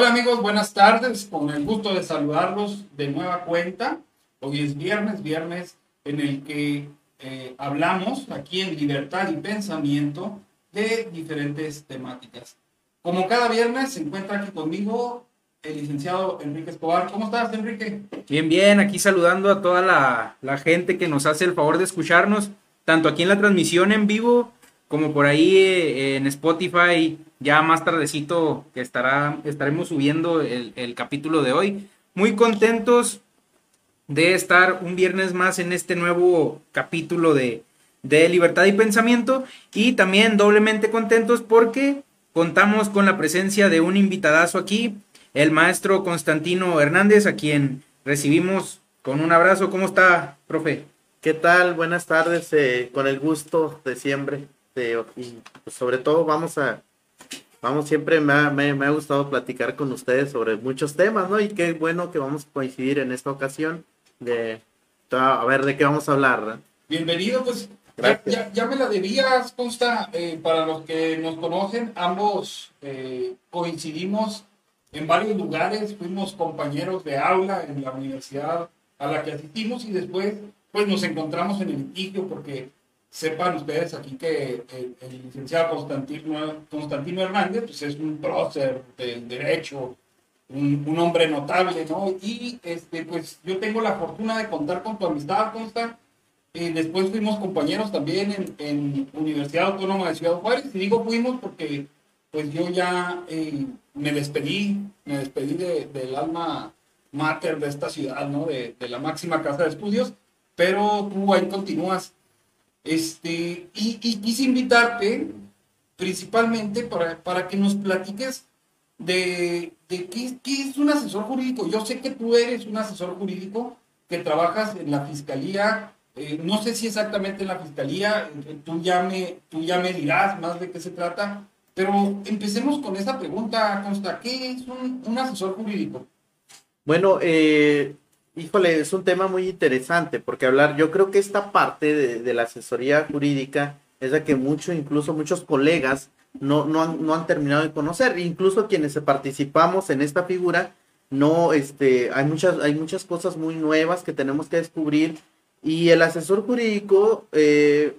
Hola amigos, buenas tardes. Con el gusto de saludarlos de nueva cuenta. Hoy es viernes, viernes en el que eh, hablamos aquí en Libertad y Pensamiento de diferentes temáticas. Como cada viernes se encuentra aquí conmigo el licenciado Enrique Escobar. ¿Cómo estás, Enrique? Bien, bien, aquí saludando a toda la, gente que nos hace el favor de escucharnos, tanto aquí en la transmisión en vivo como por ahí eh, en Spotify, ya más tardecito que estará, estaremos subiendo el, el, capítulo de hoy. Muy contentos de estar un viernes más en este nuevo capítulo de, de Libertad y Pensamiento y también doblemente contentos porque contamos con la presencia de un invitadazo aquí, el maestro Constantino Hernández, a quien recibimos con un abrazo. ¿Cómo está, profe? ¿Qué tal? Buenas tardes, eh, con el gusto de siempre. De, y pues, sobre todo vamos a, vamos, siempre me ha, me, me ha, gustado platicar con ustedes sobre muchos temas, ¿no? Y qué bueno que vamos a coincidir en esta ocasión de, a ver, ¿de qué vamos a hablar? ¿no? Bienvenido, pues ya, ya, ya, me la debías, consta, eh, para los que nos conocen, ambos eh, coincidimos en varios lugares, fuimos compañeros de aula en la universidad a la que asistimos y después pues nos encontramos en el litigio porque sepan ustedes aquí que el, licenciado Constantino, Constantino, Hernández pues es un prócer del derecho, un, un, hombre notable, ¿no? Y este, pues yo tengo la fortuna de contar con tu amistad, Consta. Y después fuimos compañeros también en, en Universidad Autónoma de Ciudad Juárez. Y digo fuimos porque pues yo ya eh, me despedí, me despedí de, del alma mater de esta ciudad, ¿no? De, de, la máxima casa de estudios, pero tú ahí continúas. Este, y, y quise invitarte principalmente para, para que nos platiques de, de qué, qué, es un asesor jurídico. Yo sé que tú eres un asesor jurídico que trabajas en la fiscalía, eh, no sé si exactamente en la fiscalía, eh, tú ya, me, tú ya me dirás más de qué se trata, pero empecemos con esa pregunta, Consta, ¿qué es un, un asesor jurídico? Bueno, eh, híjole, es un tema muy interesante porque hablar, yo creo que esta parte de, la asesoría jurídica es la que mucho, incluso muchos colegas no, no han terminado de conocer, incluso quienes participamos en esta figura, no, este, hay muchas, hay muchas cosas muy nuevas que tenemos que descubrir y el asesor jurídico, eh,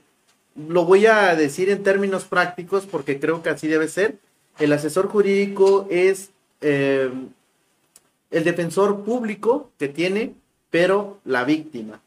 lo voy a decir en términos prácticos porque creo que así debe ser. El asesor jurídico es eh, el defensor público que tiene, pero la víctima.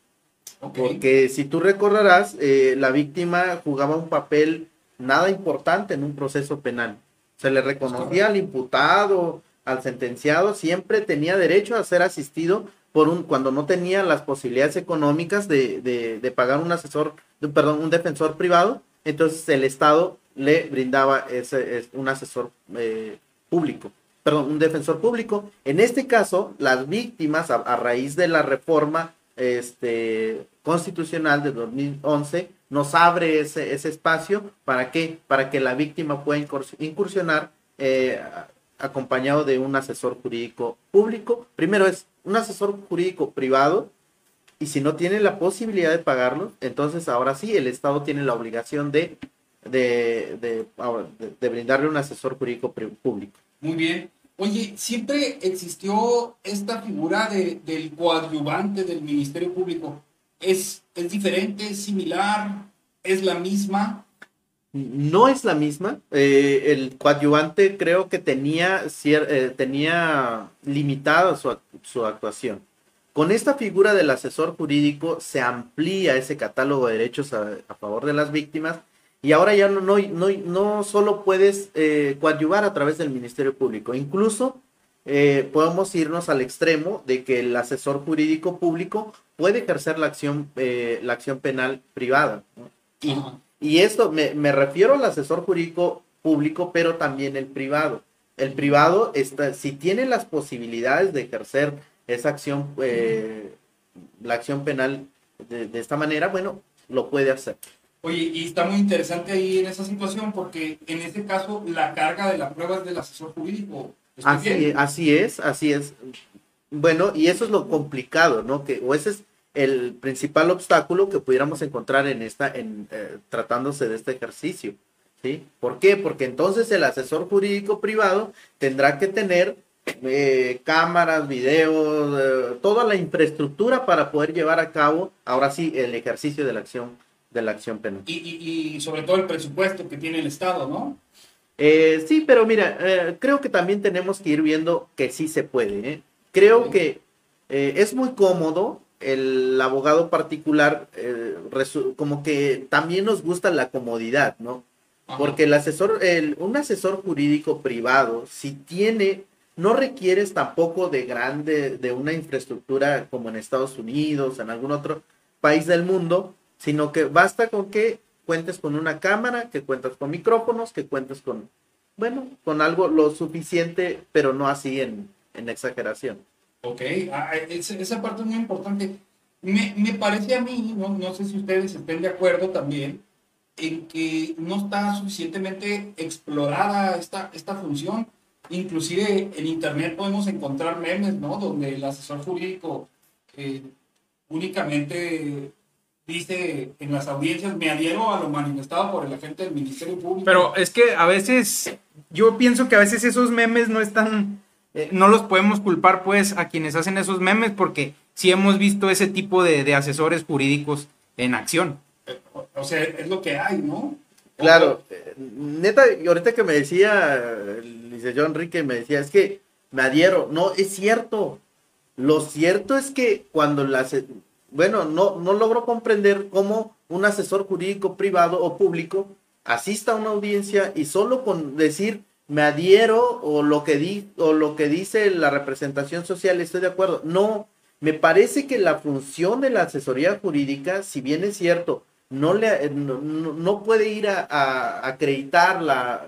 Okay. Porque si tú recordarás, eh, la víctima jugaba un papel nada importante en un proceso penal. Se le reconocía al imputado, al sentenciado, siempre tenía derecho a ser asistido por un, cuando no tenía las posibilidades económicas de, de, de pagar un asesor, de, perdón, un defensor privado, entonces el Estado le brindaba ese, es un asesor eh, público, perdón, un defensor público. En este caso, las víctimas, a, raíz de la reforma este, constitucional de 2011, nos abre ese, ese espacio para qué? Para que la víctima pueda incursionar eh, acompañado de un asesor jurídico público. Primero es un asesor jurídico privado y si no tiene la posibilidad de pagarlo, entonces ahora sí el Estado tiene la obligación de, de, de brindarle un asesor jurídico público. Muy bien. Oye, siempre existió esta figura de, del coadyuvante del Ministerio Público. ¿Es, ¿Es diferente, similar, es la misma? No es la misma. Eh, el coadyuvante creo que tenía, eh, tenía limitada su, su, actuación. Con esta figura del asesor jurídico se amplía ese catálogo de derechos a favor de las víctimas y ahora ya no, no, no, no solo puedes eh, coadyuvar a través del Ministerio Público, incluso eh, podemos irnos al extremo de que el asesor jurídico público puede ejercer la acción, eh, la acción penal privada. ¿no? Y, y, esto me, me, refiero al asesor jurídico público, pero también el privado. El privado, está, si tiene las posibilidades de ejercer esa acción, eh, la acción penal de, de esta manera, bueno, lo puede hacer. Oye, y está muy interesante ahí en esa situación porque en este caso la carga de la prueba es del asesor jurídico. Así, así es, así es. Bueno, y eso es lo complicado, ¿no? Que, o ese es el principal obstáculo que pudiéramos encontrar en esta, en eh, tratándose de este ejercicio, ¿sí? ¿Por qué? Porque entonces el asesor jurídico privado tendrá que tener eh, cámaras, videos, eh, toda la infraestructura para poder llevar a cabo, ahora sí, el ejercicio de la acción, de la acción penal. Y, sobre todo el presupuesto que tiene el Estado, ¿no? Eh, sí, pero mira, creo que también tenemos que ir viendo que sí se puede. Creo que es muy cómodo el abogado particular, como que también nos gusta la comodidad, ¿no? Porque el asesor, el, un asesor jurídico privado, si tiene no requieres tampoco de grande, de una infraestructura como en Estados Unidos, en algún otro país del mundo, sino que basta con que cuentes con una cámara, que cuentas con micrófonos, que cuentes con, bueno, con algo lo suficiente, pero no así en, exageración. Ok, ah, ah, esa parte es muy importante. Me, parece a mí, no, no sé si ustedes estén de acuerdo también, en que no está suficientemente explorada esta, esta función Inclusive en internet podemos encontrar memes, ¿no? Donde el asesor jurídico eh, únicamente dice en las audiencias, me adhiero a lo manifestado por el agente del Ministerio Público. Pero es que a veces, yo pienso que a veces esos memes no están, eh, no los podemos culpar pues a quienes hacen esos memes porque sí hemos visto ese tipo de, de asesores jurídicos en acción. O sea, es lo que hay, ¿no? Claro, eh, neta, y ahorita que me decía, dice John Enrique, me decía, es que me adhiero. No, es cierto. Lo cierto es que cuando las, bueno, no, no logro comprender cómo un asesor jurídico privado o público asista a una audiencia y solo con decir me adhiero o lo que di, o lo que dice la representación social estoy de acuerdo. No, me parece que la función de la asesoría jurídica, si bien es cierto, no, le, no, puede ir a, acreditar la,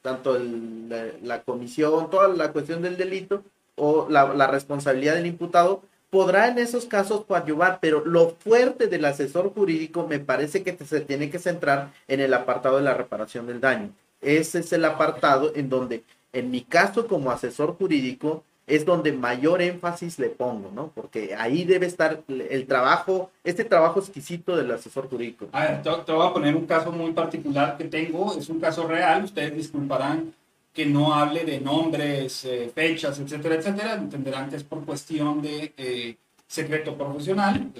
tanto la, comisión, toda la cuestión del delito o la, responsabilidad del imputado, podrá en esos casos coadyuvar, pero lo fuerte del asesor jurídico me parece que se tiene que centrar en el apartado de la reparación del daño. Ese es el apartado en donde, en mi caso como asesor jurídico, es donde mayor énfasis le pongo, ¿no? Porque ahí debe estar el trabajo, este trabajo exquisito del asesor jurídico. A ver, te, voy a poner un caso muy particular que tengo, es un caso real, ustedes disculparán que no hable de nombres, eh, fechas, etcétera, etcétera, entenderán que es por cuestión de eh, secreto profesional,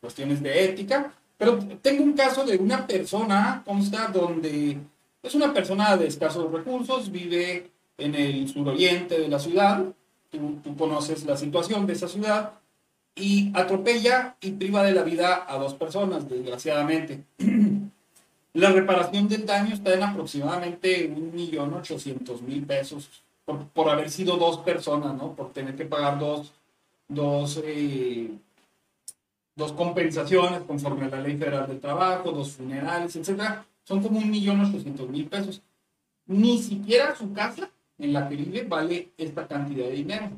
cuestiones de ética, pero tengo un caso de una persona, consta, donde es una persona de escasos recursos, vive en el suroriente de la ciudad, tú, conoces la situación de esa ciudad, y atropella y priva de la vida a dos personas, desgraciadamente. la reparación del daño está en aproximadamente 1.800.000 pesos por, por, haber sido dos personas, ¿no? Por tener que pagar dos, dos, eh, dos compensaciones conforme a la Ley Federal del Trabajo, dos funerales, etc. Son como 1.800.000 pesos. Ni siquiera su casa en la que vive vale esta cantidad de dinero.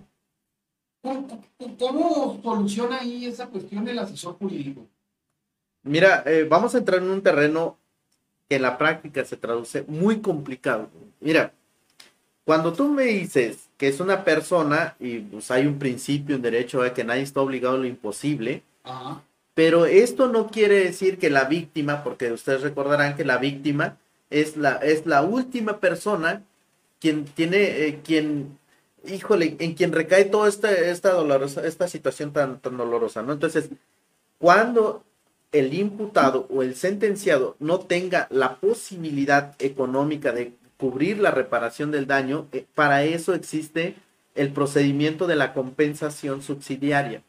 ¿Cómo, soluciona ahí esa cuestión del asesor jurídico? Mira, eh, vamos a entrar en un terreno en la práctica se traduce muy complicado. Mira, cuando tú me dices que es una persona y pues hay un principio, un derecho de que nadie está obligado a lo imposible, pero esto no quiere decir que la víctima, porque ustedes recordarán que la víctima es la, es la última persona quien tiene, eh, quien, híjole, en quien recae toda esta, esta dolorosa, esta situación tan, tan dolorosa, ¿no? Entonces, cuando el imputado o el sentenciado no tenga la posibilidad económica de cubrir la reparación del daño, eh, para eso existe el procedimiento de la compensación subsidiaria.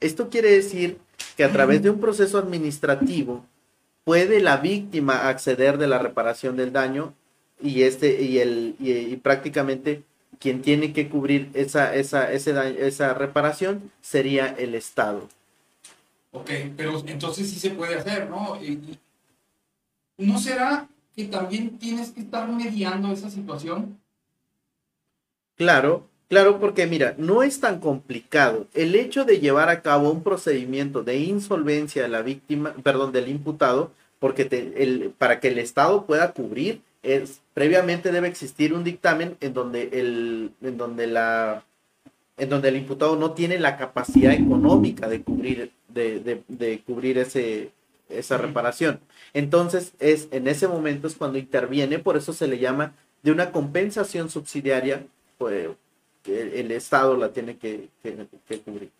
Esto quiere decir que a través de un proceso administrativo puede la víctima acceder de la reparación del daño y este y el y, prácticamente quien tiene que cubrir esa esa esa reparación sería el Estado. Ok, pero entonces sí se puede hacer, ¿no? ¿No será que también tienes que estar mediando esa situación? Claro, claro, porque mira, no es tan complicado. El hecho de llevar a cabo un procedimiento de insolvencia de la víctima, perdón, del imputado, porque el, para que el Estado pueda cubrir previamente debe existir un dictamen en donde el, en donde la, en donde el imputado no tiene la capacidad económica de cubrir, de, de, cubrir ese, esa reparación. Entonces, es en ese momento es cuando interviene, por eso se le llama de una compensación subsidiaria, pues, el, Estado la tiene que, cubrir.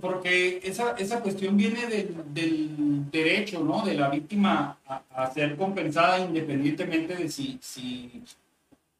porque esa, esa cuestión viene del, derecho, ¿no? De la víctima a, ser compensada independientemente de si, si,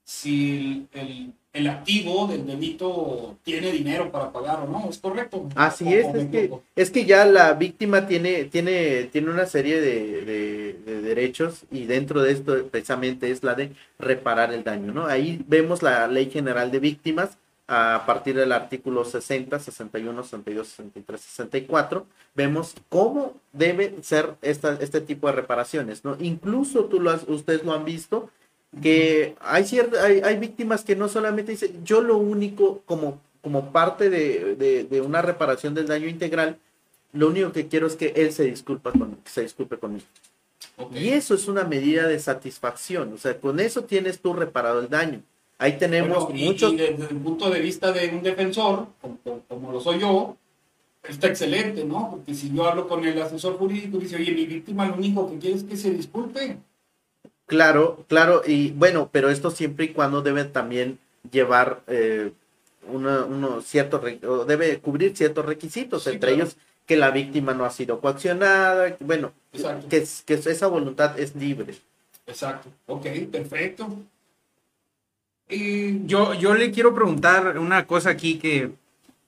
si el, el activo del delito tiene dinero para pagar o no, ¿es correcto? Así es, es que, es que ya la víctima tiene, tiene, tiene una serie de, derechos y dentro de esto precisamente es la de reparar el daño, ¿no? Ahí vemos la Ley General de Víctimas a partir del artículo 60, 61, 62, 63, 64, vemos cómo debe ser esta, este tipo de reparaciones, ¿no? Incluso tú lo ustedes lo han visto, que hay, hay, hay, víctimas que no solamente dicen, yo lo único como, como parte de, una reparación del daño integral, lo único que quiero es que él se, disculpa con, se disculpe conmigo. Y eso es una medida de satisfacción, o sea, con eso tienes tú reparado el daño. Ahí tenemos muchos... desde el punto de vista de un defensor, como, como, lo soy yo, está excelente, ¿no? Porque si yo hablo con el asesor jurídico y dice, oye, mi víctima lo único que quiere es que se disculpe, Claro, claro, y bueno, pero esto siempre y cuando debe también llevar eh, uno cierto, debe cubrir ciertos requisitos, entre ellos que la víctima no ha sido coaccionada, bueno, que, que esa voluntad es libre. Exacto, ok, perfecto. Y yo, yo le quiero preguntar una cosa aquí que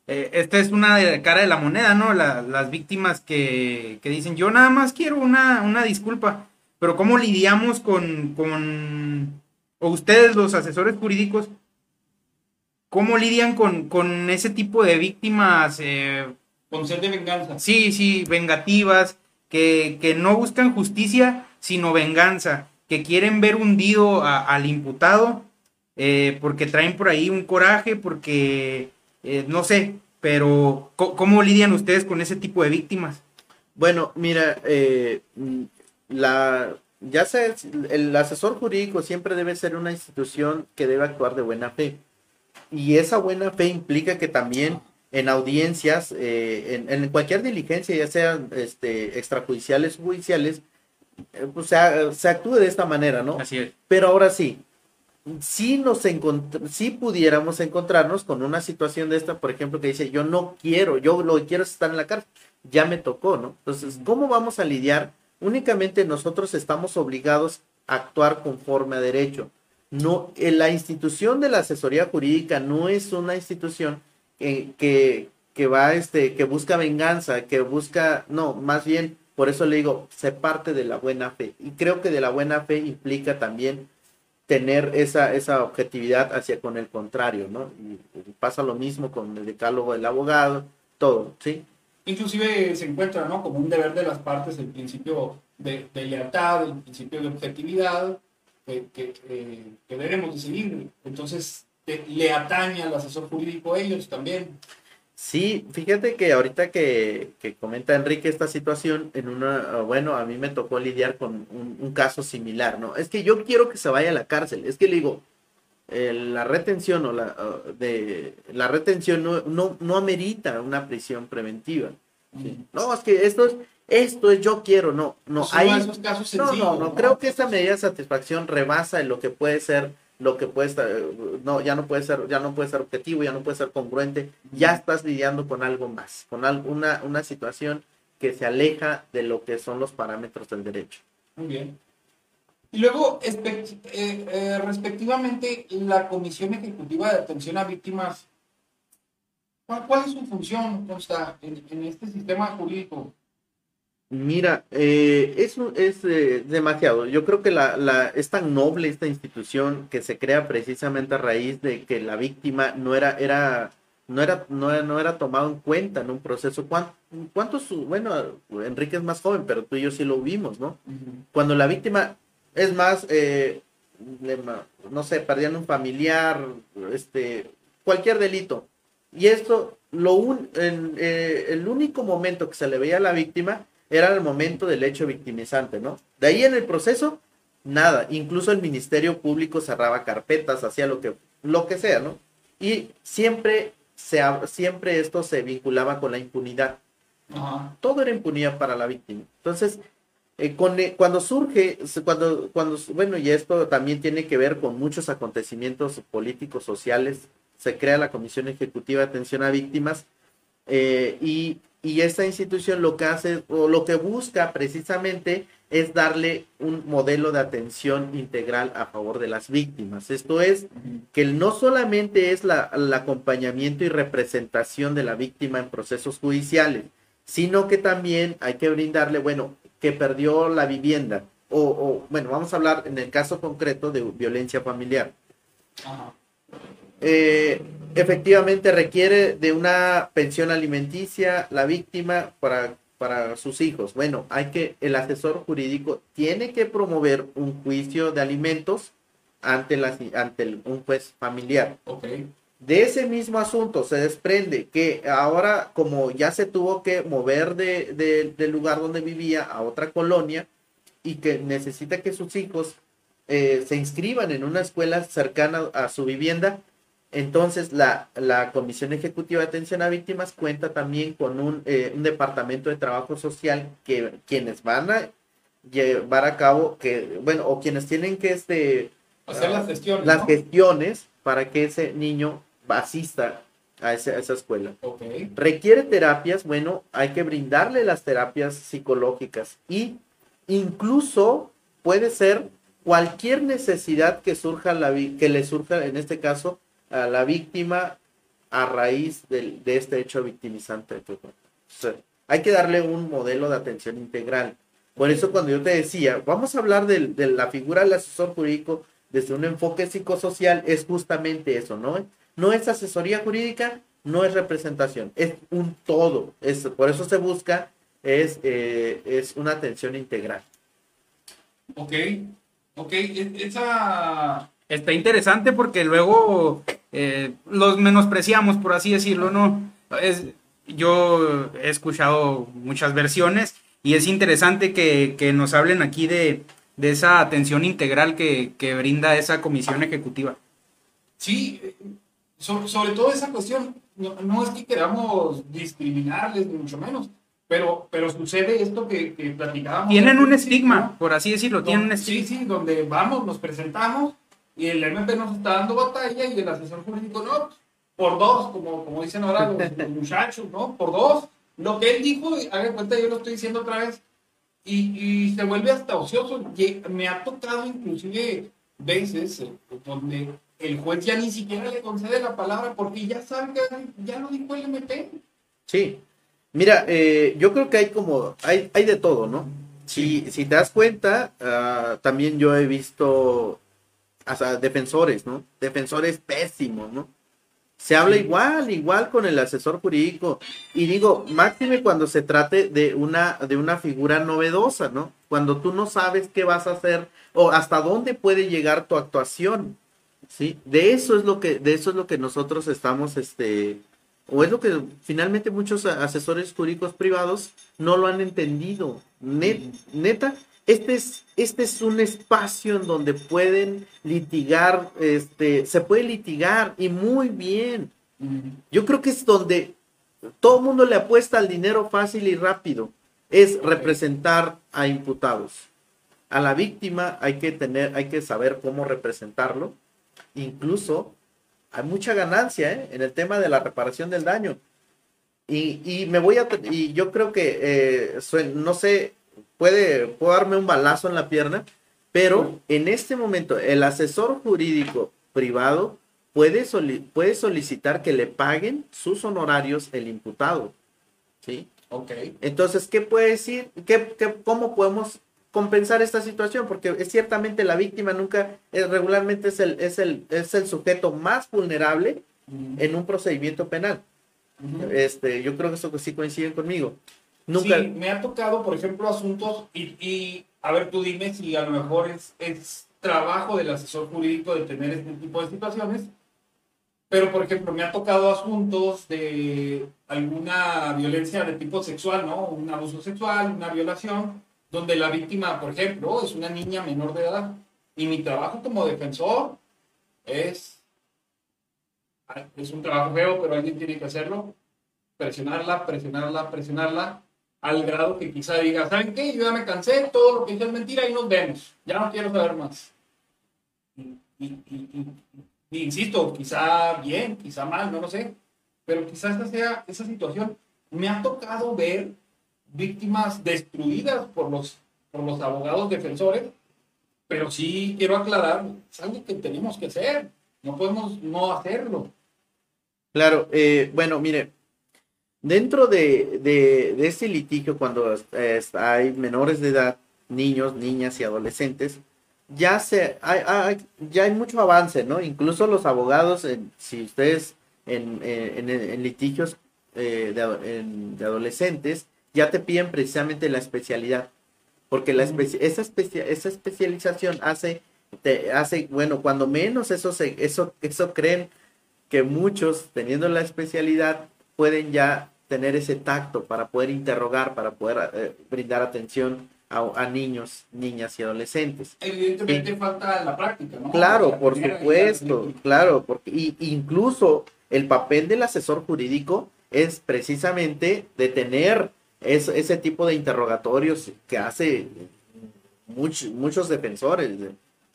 eh, esta es una de, cara de la moneda, ¿no? las víctimas que, que, dicen, yo nada más quiero una, una disculpa. Pero ¿cómo lidiamos con, con o ustedes los asesores jurídicos, cómo lidian con, con ese tipo de víctimas? Eh, con ser de venganza. Sí, sí, vengativas, que, que, no buscan justicia, sino venganza, que quieren ver hundido al imputado, eh, porque traen por ahí un coraje, porque, eh, no sé, pero ¿cómo, lidian ustedes con ese tipo de víctimas? Bueno, mira, eh, la, ya sea el asesor jurídico siempre debe ser una institución que debe actuar de buena fe. Y esa buena fe implica que también en audiencias, eh, en, cualquier diligencia, ya sean este, extrajudiciales o judiciales, eh, pues se, actúe de esta manera, ¿no? Así es. Pero ahora sí, si nos si pudiéramos encontrarnos con una situación de esta, por ejemplo, que dice, yo no quiero, yo lo que quiero es estar en la cárcel, ya me tocó, ¿no? Entonces, ¿cómo vamos a lidiar Únicamente nosotros estamos obligados a actuar conforme a derecho. No, la institución de la asesoría jurídica no es una institución que, que, va, este, que busca venganza, que busca, no, más bien, por eso le digo, se parte de la buena fe. Y creo que de la buena fe implica también tener esa, esa objetividad hacia con el contrario, ¿no? Y, pasa lo mismo con el decálogo del abogado, todo, ¿sí? Inclusive se encuentra ¿no? como un deber de las partes el principio de, lealtad, el principio de objetividad que, que debemos de seguir. Entonces, le atañe al asesor jurídico a ellos también. Sí, fíjate que ahorita que, que, comenta Enrique esta situación, en una, bueno, a mí me tocó lidiar con un, caso similar, ¿no? Es que yo quiero que se vaya a la cárcel, es que le digo, la retención o la, de, la retención no, no, no amerita una prisión preventiva. No, es que esto es, esto es yo quiero, no, no, hay, esos casos no, no, no, creo que esta medida de satisfacción rebasa en lo que puede ser, lo que puede estar, no, ya no puede ser, ya no puede ser objetivo, ya no puede ser congruente, ya estás lidiando con algo más, con alguna, una situación que se aleja de lo que son los parámetros del derecho. Muy bien. Y luego, eh, eh, respectivamente, la Comisión Ejecutiva de Atención a Víctimas, ¿cuál, es su función consta en, este sistema jurídico? Mira, eh, eso es demasiado. Yo creo que la, la, es tan noble esta institución que se crea precisamente a raíz de que la víctima no era, era, no era, no era, tomado en cuenta en un proceso. ¿Cuántos, bueno, Enrique es más joven, pero tú y yo sí lo vimos, ¿no? Cuando la víctima es más, eh, no sé, perdían un familiar, este, cualquier delito. Y esto, lo un, en, eh, el único momento que se le veía a la víctima era el momento del hecho victimizante, ¿no? De ahí en el proceso, nada. Incluso el Ministerio Público cerraba carpetas, hacía lo que, lo que sea, ¿no? Y siempre, se, siempre esto se vinculaba con la impunidad. Todo era impunidad para la víctima. Entonces, eh, eh, cuando surge, cuando, cuando, bueno, y esto también tiene que ver con muchos acontecimientos políticos, sociales, se crea la Comisión Ejecutiva de Atención a Víctimas eh, y, y esta institución lo que hace o lo que busca precisamente es darle un modelo de atención integral a favor de las víctimas. Esto es que no solamente es la, el acompañamiento y representación de la víctima en procesos judiciales, sino que también hay que brindarle, bueno, que perdió la vivienda, o, bueno, vamos a hablar en el caso concreto de violencia familiar. Eh, efectivamente requiere de una pensión alimenticia la víctima para para sus hijos. Bueno, hay que, el asesor jurídico tiene que promover un juicio de alimentos ante, la, ante un juez familiar. Okay. De ese mismo asunto se desprende que ahora, como ya se tuvo que mover de, del lugar donde vivía a otra colonia y que necesita que sus hijos eh, se inscriban en una escuela cercana a su vivienda, entonces, la, Comisión Ejecutiva de Atención a Víctimas cuenta también con un, eh, un, departamento de trabajo social que quienes van a llevar a cabo, que, bueno, o quienes tienen que este, hacer las gestiones, las gestiones para que ese niño asista a, esa escuela. Requiere terapias, bueno, hay que brindarle las terapias psicológicas y incluso puede ser cualquier necesidad que surja la que le surja en este caso a la víctima a raíz de, este hecho victimizante. hay que darle un modelo de atención integral. Por eso cuando yo te decía, vamos a hablar de, la figura del asesor jurídico desde un enfoque psicosocial, es justamente eso, ¿no? No es asesoría jurídica, no es representación, es un todo. Es, por eso se busca, es, eh, es una atención integral. Ok, ok, e, esa está interesante porque luego eh, los menospreciamos, por así decirlo, ¿no? Es, yo he escuchado muchas versiones y es interesante que, nos hablen aquí de, esa atención integral que, brinda esa comisión ejecutiva. Sí, sobre, todo esa cuestión, no, es que queramos discriminarles, ni mucho menos, pero, pero sucede esto que, que platicábamos. Tienen un estigma, por así decirlo, tienen un estigma. Sí, sí, donde vamos, nos presentamos y el MP nos está dando batalla y el asesor jurídico no, por dos, como, como dicen ahora los, muchachos, ¿no? Por dos. Lo que él dijo, hagan cuenta, yo lo estoy diciendo otra vez, y, y se vuelve hasta ocioso. Me ha tocado inclusive veces eh, donde el juez ya ni siquiera le concede la palabra porque ya sabe que ya lo dijo el MP. Sí. Mira, eh, yo creo que hay como, hay, hay de todo, ¿no? Si, si te das cuenta, uh, también yo he visto hasta defensores, ¿no? Defensores pésimos, ¿no? Se habla igual, igual con el asesor jurídico. Y digo, máxime cuando se trate de una, de una figura novedosa, ¿no? Cuando tú no sabes qué vas a hacer o hasta dónde puede llegar tu actuación. ¿Sí? De eso es lo que, de eso es lo que nosotros estamos, este, o es lo que finalmente muchos asesores jurídicos privados no lo han entendido. neta, este es, este es un espacio en donde pueden litigar, este, se puede litigar y muy bien. Yo creo que es donde todo el mundo le apuesta al dinero fácil y rápido, es representar a imputados. A la víctima hay que tener, hay que saber cómo representarlo. Incluso hay mucha ganancia ¿eh? en el tema de la reparación del daño. Y, me voy a, y yo creo que, eh, no sé, puede, darme un balazo en la pierna, pero en este momento el asesor jurídico privado puede, puede solicitar que le paguen sus honorarios el imputado. ¿Sí? Ok. Entonces, ¿qué puede decir? ¿Qué, cómo podemos compensar esta situación? Porque es ciertamente la víctima nunca, es, regularmente es el, es, el, es el sujeto más vulnerable en un procedimiento penal. este, yo creo que eso sí coinciden conmigo. Nunca. Sí, me ha tocado, por ejemplo, asuntos y, a ver, tú dime si a lo mejor es, es trabajo del asesor jurídico de tener este tipo de situaciones, pero por ejemplo, me ha tocado asuntos de alguna violencia de tipo sexual, ¿no? Un abuso sexual, una violación, donde la víctima, por ejemplo, es una niña menor de edad. Y mi trabajo como defensor es, es un trabajo feo, pero alguien tiene que hacerlo, presionarla, presionarla, presionarla, al grado que quizá diga, ¿saben qué? Yo ya me cansé, todo lo que hice es mentira y nos vemos, ya no quiero saber más. Y, insisto, quizá bien, quizá mal, no lo sé, pero quizá esta sea esa situación. Me ha tocado ver víctimas destruidas por los, por los abogados defensores, pero sí quiero aclarar, es algo que tenemos que hacer, no podemos no hacerlo. Claro, eh, bueno, mire, dentro de, de, este litigio, cuando hay menores de edad, niños, niñas y adolescentes, ya se hay, ya hay mucho avance, ¿no? Incluso los abogados, si ustedes en, en, litigios eh, de, adolescentes, ya te piden precisamente la especialidad, porque la esa, esa especialización hace, te hace, bueno, cuando menos eso, se, eso, eso creen que muchos, teniendo la especialidad, pueden ya tener ese tacto para poder interrogar, para poder eh, brindar atención a, niños, niñas y adolescentes. Evidentemente falta la práctica, ¿no? Claro, por supuesto, claro, porque y, incluso el papel del asesor jurídico es precisamente detener ese tipo de interrogatorios que hace muchos defensores,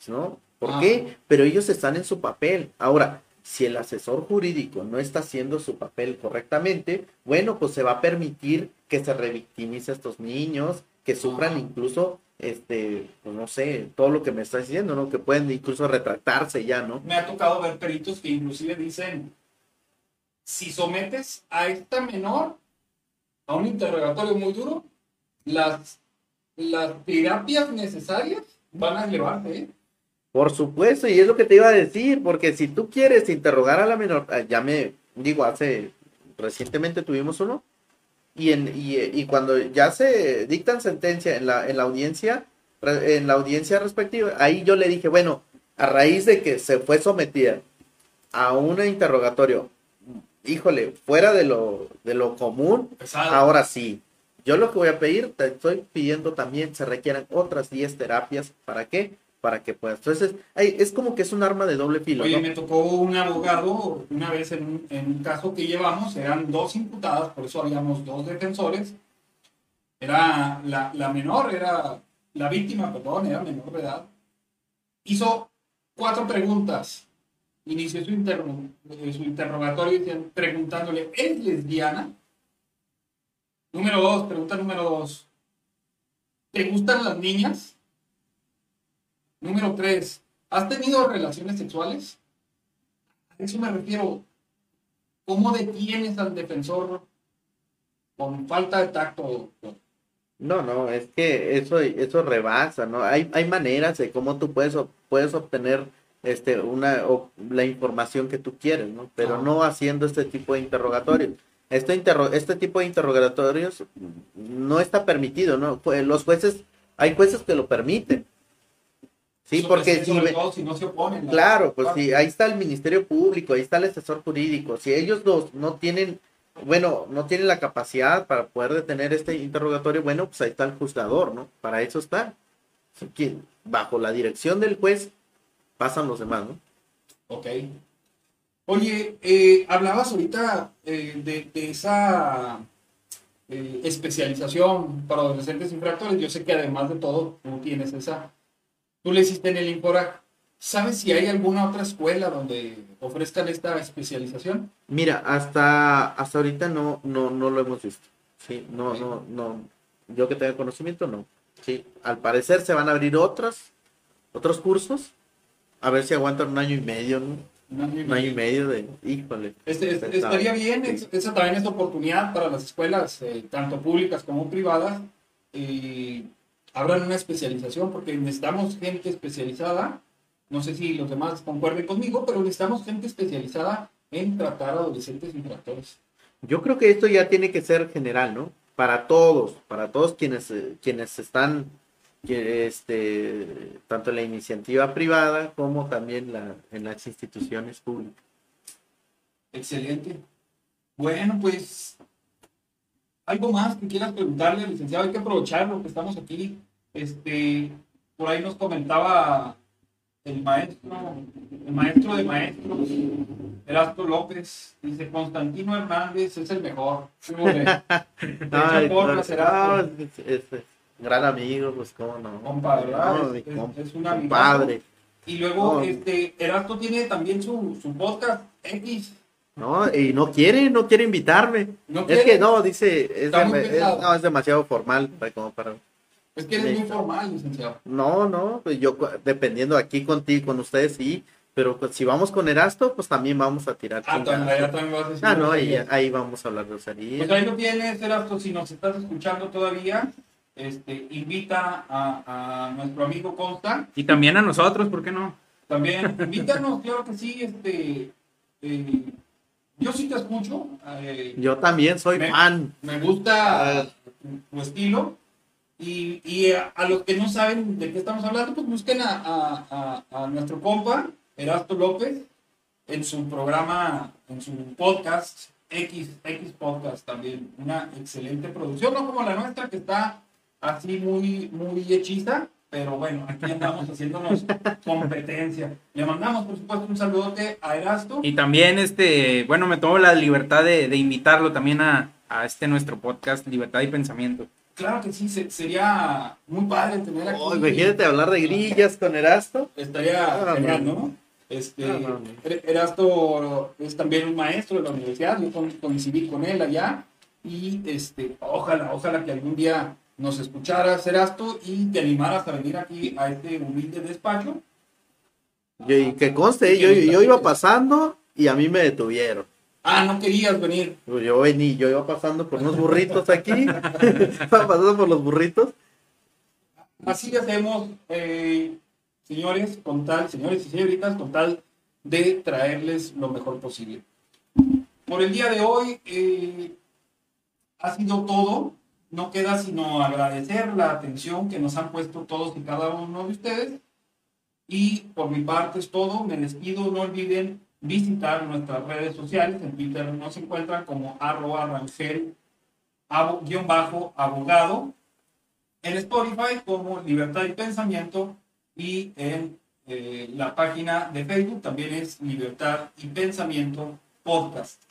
¿no? ¿Por ah. qué? Pero ellos están en su papel. Ahora, si el asesor jurídico no está haciendo su papel correctamente, bueno, pues se va a permitir que se revictimice a estos niños, que sufran incluso, este, pues no sé, todo lo que me está diciendo, ¿no? Que pueden incluso retractarse ya, ¿no? Me ha tocado ver peritos que inclusive dicen, si sometes a esta menor a un interrogatorio muy duro, las, las terapias necesarias van a llevarte, ¿eh? Por supuesto, y es lo que te iba a decir, porque si tú quieres interrogar a la menor, ah, ya me digo, hace recientemente tuvimos uno, y, en, y, cuando ya se dictan sentencia en la, en la audiencia, en la audiencia respectiva, ahí yo le dije, bueno, a raíz de que se fue sometida a un interrogatorio, híjole, fuera de lo, de lo común, ahora sí, yo lo que voy a pedir, te estoy pidiendo también se requieran otras 10 terapias, ¿para qué? para que puedas. Entonces, es como que es un arma de doble filo. Oye, me tocó un abogado una vez en un, en un, caso que llevamos, eran dos imputadas, por eso habíamos dos defensores. Era la, la menor, era la víctima, perdón, era menor de edad. Hizo cuatro preguntas. Inició su, eh, su interrogatorio preguntándole, ¿es lesbiana? Número dos, pregunta número dos. ¿Te gustan las niñas? Número tres, ¿has tenido relaciones sexuales? A eso me refiero. ¿Cómo detienes al defensor con falta de tacto? No, no, es que eso, eso rebasa, ¿no? Hay, hay maneras de cómo tú puedes, puedes obtener este, una, la información que tú quieres, ¿no? Pero ah. no haciendo este tipo de interrogatorios. Este, este tipo de interrogatorios no está permitido, ¿no? Los jueces, hay jueces que lo permiten, Sí, porque si, no se oponen. Claro, pues sí, ahí está el Ministerio Público, ahí está el asesor jurídico. Si ellos dos no tienen, bueno, no tienen la capacidad para poder detener este interrogatorio, bueno, pues ahí está el juzgador, ¿no? Para eso está. Bajo la dirección del juez pasan los demás, ¿no? Ok. Oye, eh, hablabas ahorita eh, de, esa eh, especialización para adolescentes infractores. Yo sé que además de todo, tú tienes esa Tú le hiciste en el Incorac. ¿Sabes si hay alguna otra escuela donde ofrezcan esta especialización? Mira, hasta, hasta ahorita no, no, no lo hemos visto. Sí, no, no, no. Yo que tenga conocimiento, no. Sí, al parecer se van a abrir otros, otros cursos. A ver si aguantan un año y medio, ¿no? Un año y, medio. de, híjole. Este, este estaría bien, esa también es oportunidad para las escuelas, eh, tanto públicas como privadas, y abran una especialización porque necesitamos gente especializada. No sé si los demás concuerden conmigo, pero necesitamos gente especializada en tratar a adolescentes infractores. Yo creo que esto ya tiene que ser general, ¿no? Para todos, para todos quienes, eh, quienes están, este, tanto la iniciativa privada como también la, en las instituciones públicas. Excelente. Bueno, pues algo más que quieras preguntarle, licenciado, hay que aprovechar lo que estamos aquí. Este, por ahí nos comentaba el maestro, el maestro de maestros, Erasto López, dice Constantino Hernández es el mejor. es, gran amigo, pues cómo no. Compadre, es, un compadre. Y luego, este, Erasto tiene también su, su podcast X. No, y no quiere, no quiere invitarme. es que no, dice, es, no, es demasiado formal para, como para... Es que eres muy formal, licenciado. No, no, pues yo dependiendo aquí contigo, con ustedes sí, pero pues, si vamos con Erasto, pues también vamos a tirar. Ah, también, también vas a decir. Ah, no, ahí, ahí, vamos a hablar de Osaría. Pues ahí lo tienes, Erasto, si nos estás escuchando todavía, este, invita a, a nuestro amigo Consta. Y también a nosotros, ¿por qué no? También, invítanos, claro que sí, este... Eh, yo sí te escucho. Eh, yo también soy fan. Me gusta tu, estilo. Y, y a, los que no saben de qué estamos hablando, pues busquen a, a, a, nuestro compa, Erasto López, en su programa, en su podcast, X, X Podcast también. Una excelente producción, no como la nuestra, que está así muy, muy hechiza, pero bueno, aquí andamos haciéndonos competencia. Le mandamos, por supuesto, un saludote a Erasto. Y también, este, bueno, me tomo la libertad de, invitarlo también a, este nuestro podcast, Libertad y Pensamiento. Claro que sí, sería muy padre tener aquí. Oh, imagínate hablar de grillas con Erasto. Estaría ah, genial, ¿no? Este, ah, Erasto es también un maestro de la universidad, yo coincidí con él allá y este, ojalá, ojalá que algún día nos escucharas, Erasto, y te animaras a venir aquí a este humilde despacho. y que conste, yo, yo iba pasando y a mí me detuvieron. Ah, no querías venir. Pues yo vení, yo iba pasando por unos burritos aquí. iba pasando por los burritos. Así hacemos, eh, señores, con tal, señores y señoritas, con tal de traerles lo mejor posible. Por el día de hoy eh, ha sido todo no queda sino agradecer la atención que nos han puesto todos y cada uno de ustedes. Y por mi parte es todo. Me despido. No olviden visitar nuestras redes sociales. En Twitter nos encuentran como arroba rangel bajo abogado. En Spotify como Libertad y Pensamiento. Y en eh, la página de Facebook también es Libertad y Pensamiento Podcast.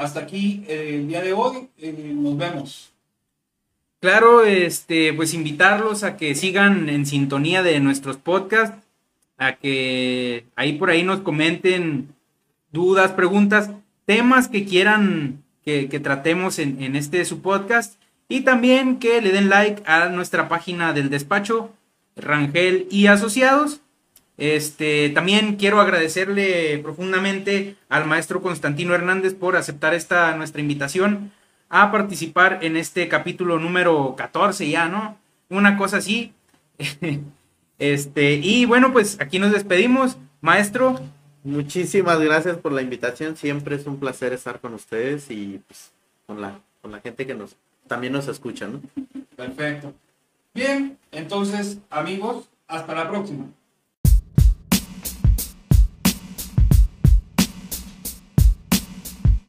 Hasta aquí eh, el día de hoy. Eh, nos vemos. Claro, este, pues invitarlos a que sigan en sintonía de nuestros podcasts, a que ahí por ahí nos comenten dudas, preguntas, temas que quieran que, tratemos en, en, este su podcast y también que le den like a nuestra página del despacho Rangel y Asociados este, también quiero agradecerle profundamente al maestro Constantino Hernández por aceptar esta nuestra invitación a participar en este capítulo número 14 ya, ¿no? Una cosa así. Este, y bueno, pues aquí nos despedimos, maestro. Muchísimas gracias por la invitación. Siempre es un placer estar con ustedes y pues, con la con la gente que nos también nos escucha, ¿no? Perfecto. Bien, entonces, amigos, hasta la próxima.